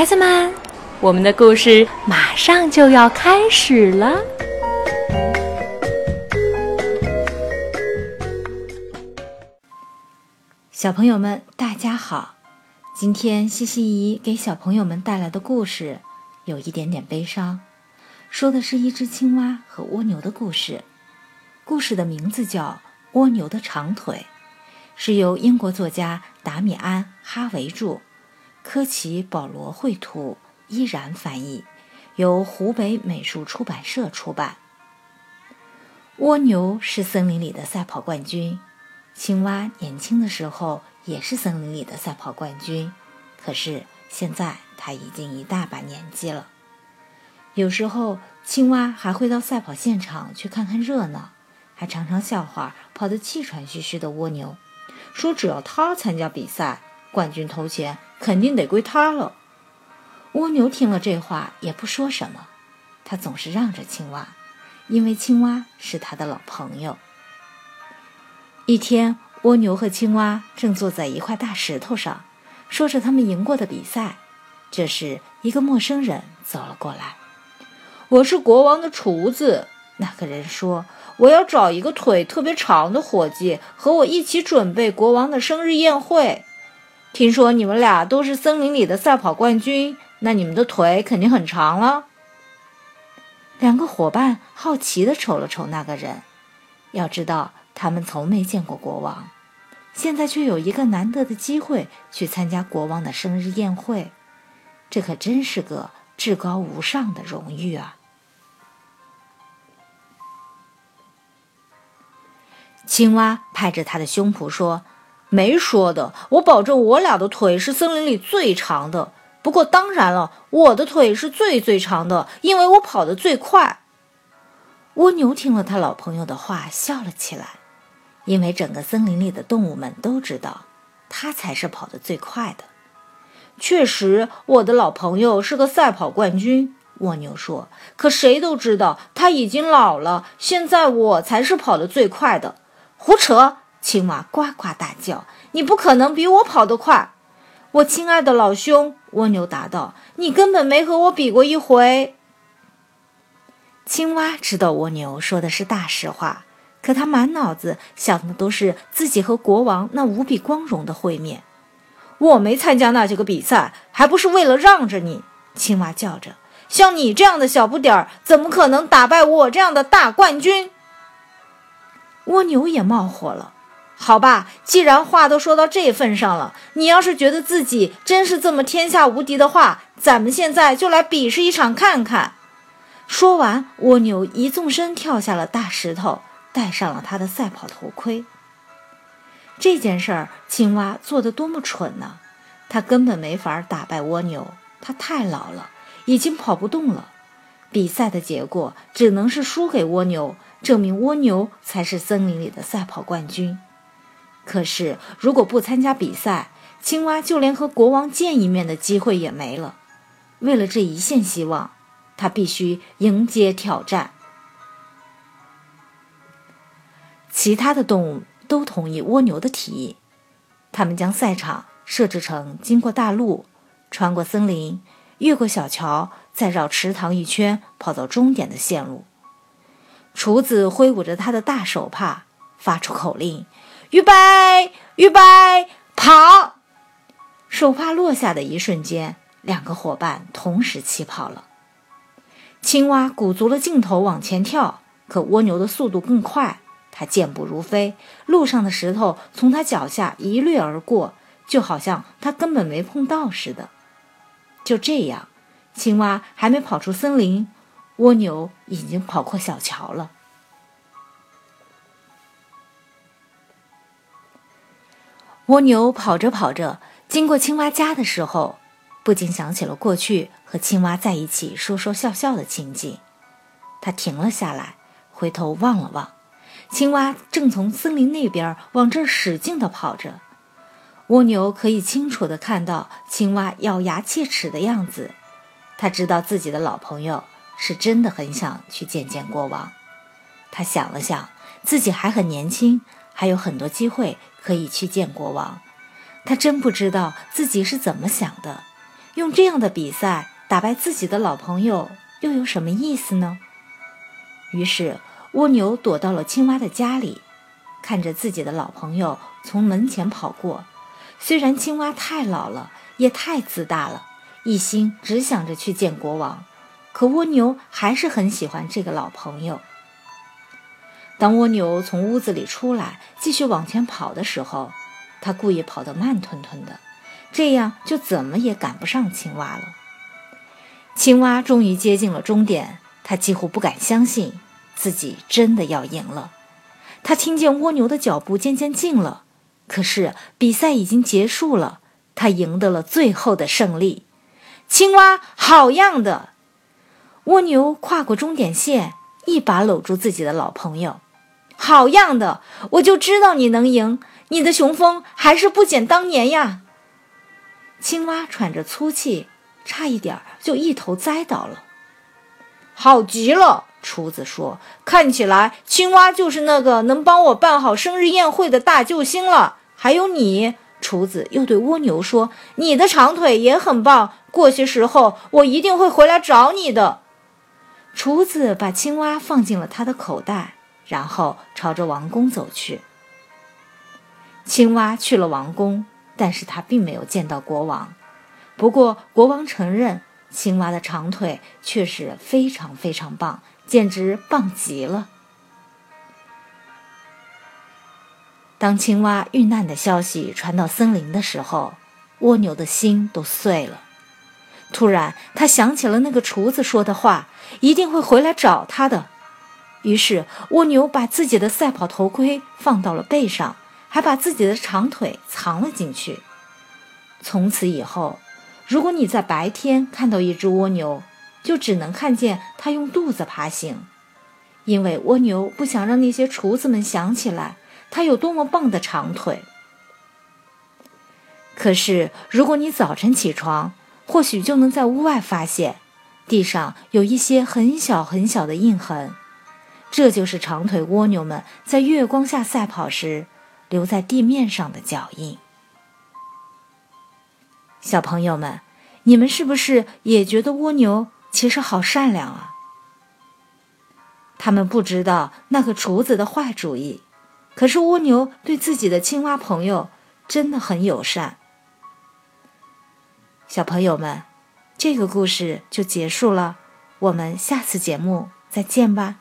孩子们，我们的故事马上就要开始了。小朋友们，大家好！今天西西姨给小朋友们带来的故事有一点点悲伤，说的是一只青蛙和蜗牛的故事。故事的名字叫《蜗牛的长腿》，是由英国作家达米安·哈维著，科奇·保罗绘图，依然翻译，由湖北美术出版社出版。蜗牛是森林里的赛跑冠军，青蛙年轻的时候。也是森林里的赛跑冠军，可是现在他已经一大把年纪了。有时候，青蛙还会到赛跑现场去看看热闹，还常常笑话跑得气喘吁吁的蜗牛，说只要他参加比赛，冠军头衔肯定得归他了。蜗牛听了这话也不说什么，他总是让着青蛙，因为青蛙是他的老朋友。一天。蜗牛和青蛙正坐在一块大石头上，说着他们赢过的比赛。这时，一个陌生人走了过来。“我是国王的厨子。”那个人说，“我要找一个腿特别长的伙计，和我一起准备国王的生日宴会。听说你们俩都是森林里的赛跑冠军，那你们的腿肯定很长了。”两个伙伴好奇地瞅了瞅那个人。要知道。他们从没见过国王，现在却有一个难得的机会去参加国王的生日宴会，这可真是个至高无上的荣誉啊！青蛙拍着他的胸脯说：“没说的，我保证我俩的腿是森林里最长的。不过当然了，我的腿是最最长的，因为我跑得最快。”蜗牛听了他老朋友的话，笑了起来。因为整个森林里的动物们都知道，他才是跑得最快的。确实，我的老朋友是个赛跑冠军。蜗牛说：“可谁都知道他已经老了。现在我才是跑得最快的。”胡扯！青蛙呱呱大叫：“你不可能比我跑得快！”我亲爱的老兄，蜗牛答道：“你根本没和我比过一回。”青蛙知道蜗牛说的是大实话。可他满脑子想的都是自己和国王那无比光荣的会面。我没参加那几个比赛，还不是为了让着你？青蛙叫着：“像你这样的小不点儿，怎么可能打败我这样的大冠军？”蜗牛也冒火了。好吧，既然话都说到这份上了，你要是觉得自己真是这么天下无敌的话，咱们现在就来比试一场看看。说完，蜗牛一纵身跳下了大石头。戴上了他的赛跑头盔。这件事儿，青蛙做的多么蠢呢！他根本没法打败蜗牛，他太老了，已经跑不动了。比赛的结果只能是输给蜗牛，证明蜗牛才是森林里的赛跑冠军。可是，如果不参加比赛，青蛙就连和国王见一面的机会也没了。为了这一线希望，他必须迎接挑战。其他的动物都同意蜗牛的提议，他们将赛场设置成经过大路、穿过森林、越过小桥，再绕池塘一圈跑到终点的线路。厨子挥舞着他的大手帕，发出口令：“预备，预备，跑！”手帕落下的一瞬间，两个伙伴同时起跑了。青蛙鼓足了劲头往前跳，可蜗牛的速度更快。它健步如飞，路上的石头从它脚下一掠而过，就好像它根本没碰到似的。就这样，青蛙还没跑出森林，蜗牛已经跑过小桥了。蜗牛跑着跑着，经过青蛙家的时候，不禁想起了过去和青蛙在一起说说笑笑的情景。他停了下来，回头望了望。青蛙正从森林那边往这儿使劲地跑着，蜗牛可以清楚地看到青蛙咬牙切齿的样子。他知道自己的老朋友是真的很想去见见国王。他想了想，自己还很年轻，还有很多机会可以去见国王。他真不知道自己是怎么想的，用这样的比赛打败自己的老朋友，又有什么意思呢？于是，蜗牛躲到了青蛙的家里，看着自己的老朋友从门前跑过。虽然青蛙太老了，也太自大了，一心只想着去见国王，可蜗牛还是很喜欢这个老朋友。当蜗牛从屋子里出来，继续往前跑的时候，他故意跑得慢吞吞的，这样就怎么也赶不上青蛙了。青蛙终于接近了终点。他几乎不敢相信自己真的要赢了。他听见蜗牛的脚步渐渐近了，可是比赛已经结束了，他赢得了最后的胜利。青蛙好样的！蜗牛跨过终点线，一把搂住自己的老朋友。好样的！我就知道你能赢，你的雄风还是不减当年呀。青蛙喘着粗气，差一点就一头栽倒了。好极了，厨子说：“看起来青蛙就是那个能帮我办好生日宴会的大救星了。还有你，厨子又对蜗牛说：‘你的长腿也很棒。过些时候我一定会回来找你的。’”厨子把青蛙放进了他的口袋，然后朝着王宫走去。青蛙去了王宫，但是他并没有见到国王。不过国王承认。青蛙的长腿确实非常非常棒，简直棒极了。当青蛙遇难的消息传到森林的时候，蜗牛的心都碎了。突然，他想起了那个厨子说的话，一定会回来找他的。于是，蜗牛把自己的赛跑头盔放到了背上，还把自己的长腿藏了进去。从此以后。如果你在白天看到一只蜗牛，就只能看见它用肚子爬行，因为蜗牛不想让那些厨子们想起来它有多么棒的长腿。可是，如果你早晨起床，或许就能在屋外发现地上有一些很小很小的印痕，这就是长腿蜗牛们在月光下赛跑时留在地面上的脚印。小朋友们，你们是不是也觉得蜗牛其实好善良啊？他们不知道那个厨子的坏主意，可是蜗牛对自己的青蛙朋友真的很友善。小朋友们，这个故事就结束了，我们下次节目再见吧。